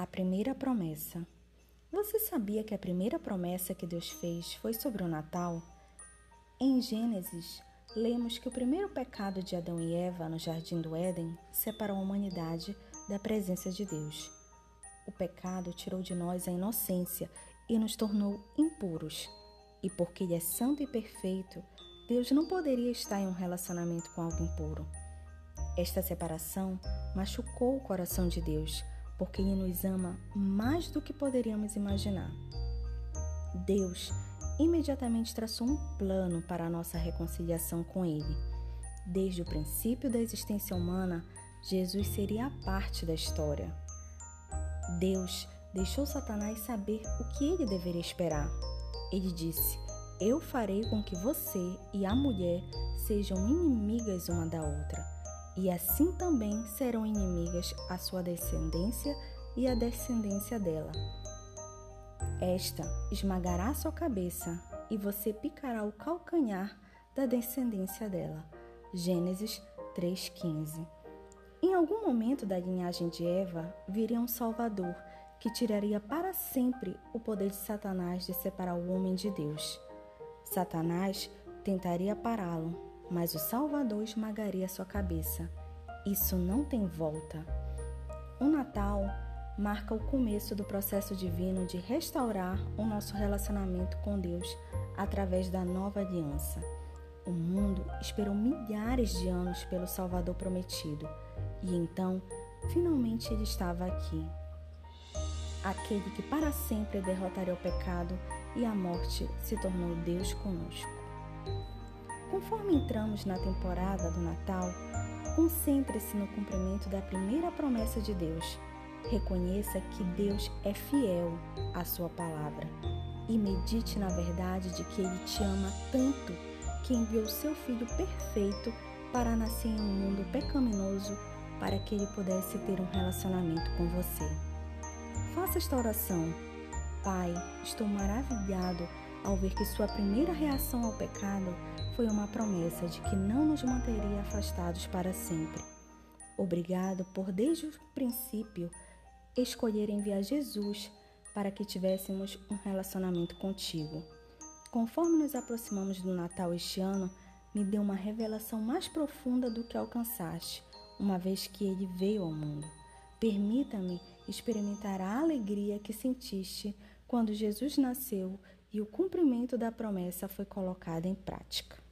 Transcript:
A primeira promessa. Você sabia que a primeira promessa que Deus fez foi sobre o Natal? Em Gênesis, lemos que o primeiro pecado de Adão e Eva no jardim do Éden separou a humanidade da presença de Deus. O pecado tirou de nós a inocência e nos tornou impuros. E porque Ele é santo e perfeito, Deus não poderia estar em um relacionamento com alguém impuro. Esta separação machucou o coração de Deus porque Ele nos ama mais do que poderíamos imaginar. Deus imediatamente traçou um plano para a nossa reconciliação com Ele. Desde o princípio da existência humana, Jesus seria a parte da história. Deus deixou Satanás saber o que ele deveria esperar. Ele disse: Eu farei com que você e a mulher sejam inimigas uma da outra e assim também serão inimigas a sua descendência e a descendência dela. Esta esmagará sua cabeça e você picará o calcanhar da descendência dela. Gênesis 3,15. Em algum momento da linhagem de Eva viria um Salvador que tiraria para sempre o poder de Satanás de separar o homem de Deus. Satanás tentaria pará-lo, mas o Salvador esmagaria sua cabeça. Isso não tem volta. O Natal marca o começo do processo divino de restaurar o nosso relacionamento com Deus através da nova aliança. O mundo esperou milhares de anos pelo Salvador prometido e então, finalmente, ele estava aqui. Aquele que para sempre derrotaria o pecado e a morte se tornou Deus conosco. Conforme entramos na temporada do Natal, concentre-se no cumprimento da primeira promessa de Deus. Reconheça que Deus é fiel à sua palavra e medite na verdade de que Ele te ama tanto que enviou seu Filho perfeito para nascer em um mundo pecaminoso para que Ele pudesse ter um relacionamento com você. Faça esta oração. Pai, estou maravilhado ao ver que sua primeira reação ao pecado foi uma promessa de que não nos manteria afastados para sempre. Obrigado por, desde o princípio, escolher enviar Jesus para que tivéssemos um relacionamento contigo. Conforme nos aproximamos do Natal este ano, me deu uma revelação mais profunda do que alcançaste, uma vez que ele veio ao mundo. Permita-me experimentar a alegria que sentiste quando Jesus nasceu e o cumprimento da promessa foi colocado em prática.